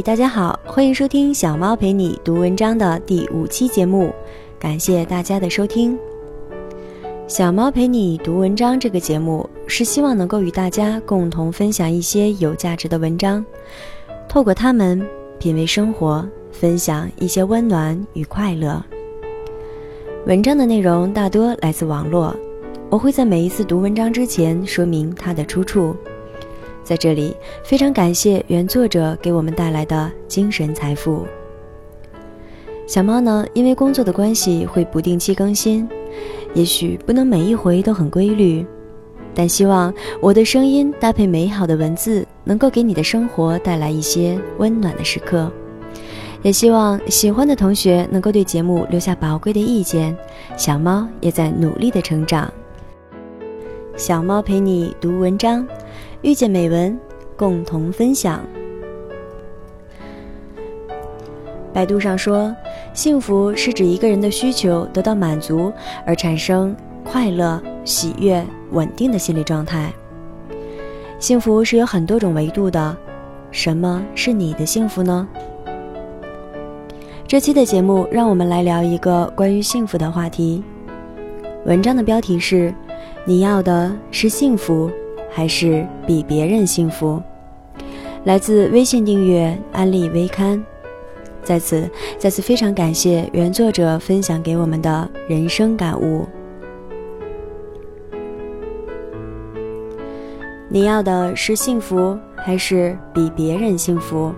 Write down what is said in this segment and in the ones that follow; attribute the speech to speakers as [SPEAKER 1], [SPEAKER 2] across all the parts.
[SPEAKER 1] 大家好，欢迎收听小猫陪你读文章的第五期节目，感谢大家的收听。小猫陪你读文章这个节目是希望能够与大家共同分享一些有价值的文章，透过它们品味生活，分享一些温暖与快乐。文章的内容大多来自网络，我会在每一次读文章之前说明它的出处。在这里，非常感谢原作者给我们带来的精神财富。小猫呢，因为工作的关系会不定期更新，也许不能每一回都很规律，但希望我的声音搭配美好的文字，能够给你的生活带来一些温暖的时刻。也希望喜欢的同学能够对节目留下宝贵的意见。小猫也在努力的成长。小猫陪你读文章。遇见美文，共同分享。百度上说，幸福是指一个人的需求得到满足而产生快乐、喜悦、稳定的心理状态。幸福是有很多种维度的，什么是你的幸福呢？这期的节目，让我们来聊一个关于幸福的话题。文章的标题是：你要的是幸福。还是比别人幸福。来自微信订阅安利微刊，在此再次非常感谢原作者分享给我们的人生感悟。你要的是幸福，还是比别人幸福？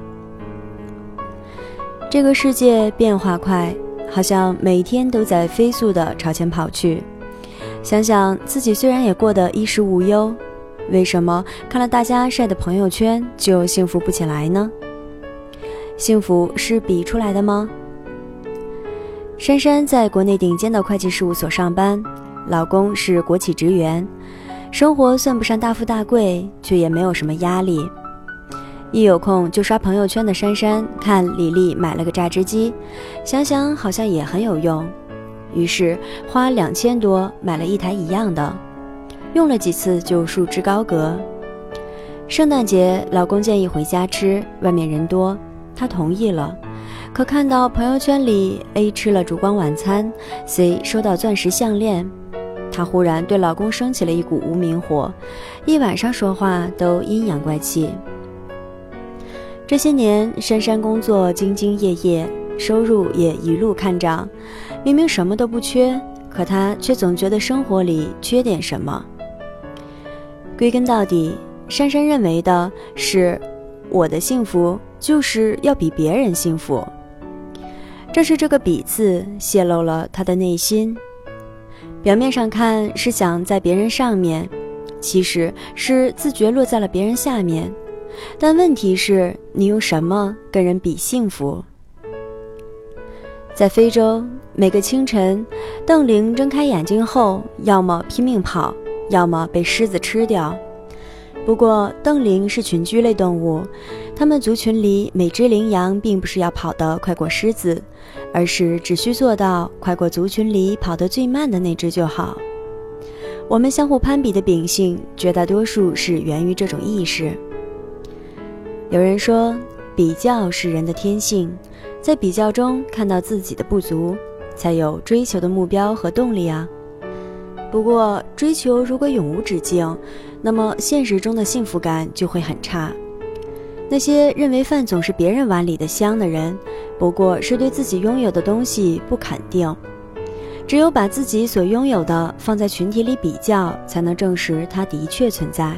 [SPEAKER 1] 这个世界变化快，好像每天都在飞速的朝前跑去。想想自己，虽然也过得衣食无忧。为什么看了大家晒的朋友圈就幸福不起来呢？幸福是比出来的吗？珊珊在国内顶尖的会计事务所上班，老公是国企职员，生活算不上大富大贵，却也没有什么压力。一有空就刷朋友圈的珊珊，看李丽买了个榨汁机，想想好像也很有用，于是花两千多买了一台一样的。用了几次就束之高阁。圣诞节，老公建议回家吃，外面人多，他同意了。可看到朋友圈里 A 吃了烛光晚餐，C 收到钻石项链，她忽然对老公升起了一股无名火，一晚上说话都阴阳怪气。这些年，珊珊工作兢兢业业，收入也一路看涨，明明什么都不缺，可她却总觉得生活里缺点什么。归根到底，珊珊认为的是，我的幸福就是要比别人幸福。正是这个“比”字泄露了她的内心。表面上看是想在别人上面，其实是自觉落在了别人下面。但问题是，你用什么跟人比幸福？在非洲，每个清晨，邓玲睁开眼睛后，要么拼命跑。要么被狮子吃掉。不过，邓羚是群居类动物，它们族群里每只羚羊并不是要跑得快过狮子，而是只需做到快过族群里跑得最慢的那只就好。我们相互攀比的秉性，绝大多数是源于这种意识。有人说，比较是人的天性，在比较中看到自己的不足，才有追求的目标和动力啊。不过，追求如果永无止境，那么现实中的幸福感就会很差。那些认为饭总是别人碗里的香的人，不过是对自己拥有的东西不肯定。只有把自己所拥有的放在群体里比较，才能证实它的确存在。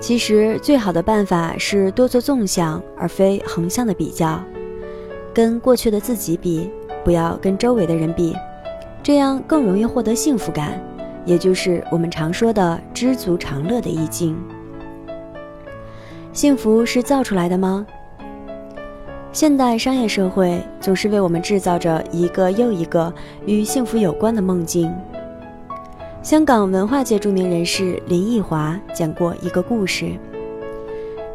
[SPEAKER 1] 其实，最好的办法是多做纵向而非横向的比较，跟过去的自己比，不要跟周围的人比。这样更容易获得幸福感，也就是我们常说的“知足常乐”的意境。幸福是造出来的吗？现代商业社会总是为我们制造着一个又一个与幸福有关的梦境。香港文化界著名人士林奕华讲过一个故事：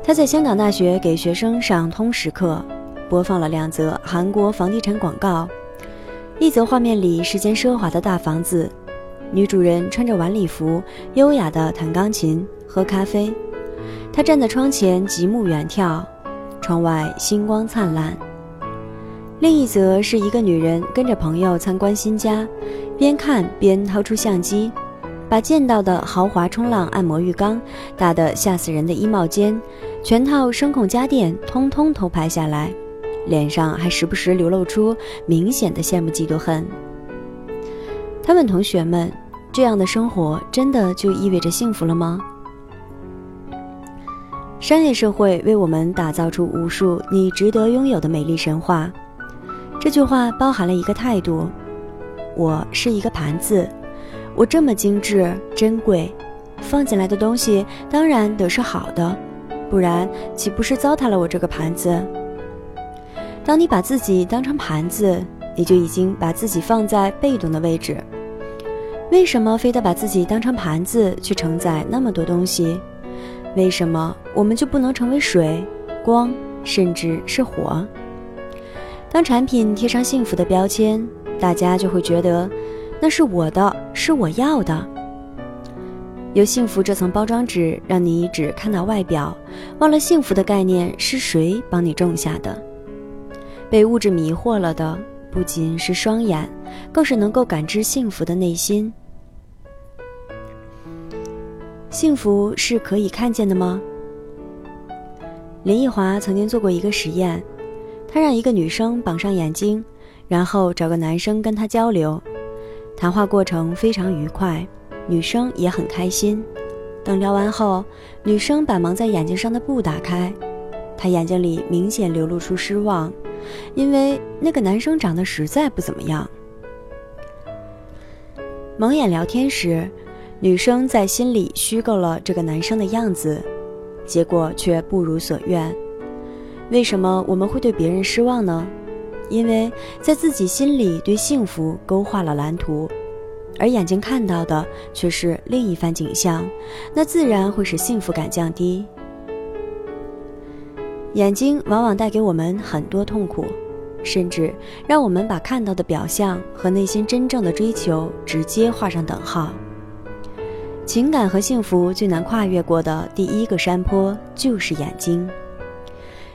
[SPEAKER 1] 他在香港大学给学生上通识课，播放了两则韩国房地产广告。一则画面里是间奢华的大房子，女主人穿着晚礼服，优雅地弹钢琴、喝咖啡。她站在窗前极目远眺，窗外星光灿烂。另一则是一个女人跟着朋友参观新家，边看边掏出相机，把见到的豪华冲浪按摩浴缸、大的吓死人的衣帽间、全套声控家电通通偷拍下来，脸上还时不时流露出明显的羡慕嫉妒恨。他问同学们：“这样的生活真的就意味着幸福了吗？”商业社会为我们打造出无数你值得拥有的美丽神话。这句话包含了一个态度：我是一个盘子，我这么精致珍贵，放进来的东西当然得是好的，不然岂不是糟蹋了我这个盘子？当你把自己当成盘子，你就已经把自己放在被动的位置。为什么非得把自己当成盘子去承载那么多东西？为什么我们就不能成为水、光，甚至是火？当产品贴上幸福的标签，大家就会觉得那是我的，是我要的。有幸福这层包装纸，让你只看到外表，忘了幸福的概念是谁帮你种下的。被物质迷惑了的，不仅是双眼，更是能够感知幸福的内心。幸福是可以看见的吗？林奕华曾经做过一个实验。他让一个女生绑上眼睛，然后找个男生跟她交流，谈话过程非常愉快，女生也很开心。等聊完后，女生把蒙在眼睛上的布打开，她眼睛里明显流露出失望，因为那个男生长得实在不怎么样。蒙眼聊天时，女生在心里虚构了这个男生的样子，结果却不如所愿。为什么我们会对别人失望呢？因为在自己心里对幸福勾画了蓝图，而眼睛看到的却是另一番景象，那自然会使幸福感降低。眼睛往往带给我们很多痛苦，甚至让我们把看到的表象和内心真正的追求直接画上等号。情感和幸福最难跨越过的第一个山坡就是眼睛。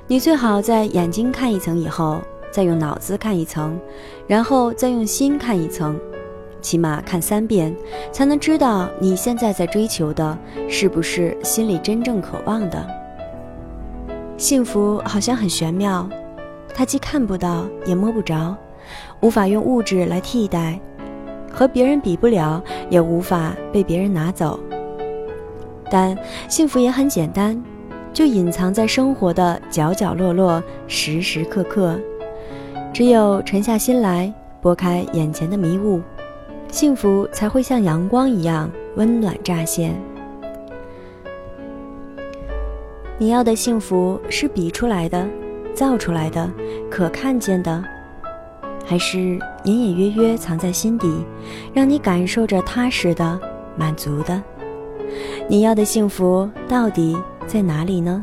[SPEAKER 1] 你最好在眼睛看一层以后，再用脑子看一层，然后再用心看一层，起码看三遍，才能知道你现在在追求的是不是心里真正渴望的。幸福好像很玄妙，它既看不到也摸不着，无法用物质来替代，和别人比不了，也无法被别人拿走。但幸福也很简单。就隐藏在生活的角角落落，时时刻刻。只有沉下心来，拨开眼前的迷雾，幸福才会像阳光一样温暖乍现。你要的幸福是比出来的、造出来的、可看见的，还是隐隐约约藏在心底，让你感受着踏实的、满足的？你要的幸福到底？在哪里呢？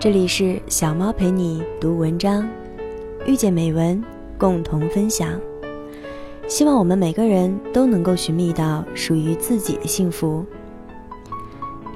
[SPEAKER 1] 这里是小猫陪你读文章，遇见美文，共同分享。希望我们每个人都能够寻觅到属于自己的幸福。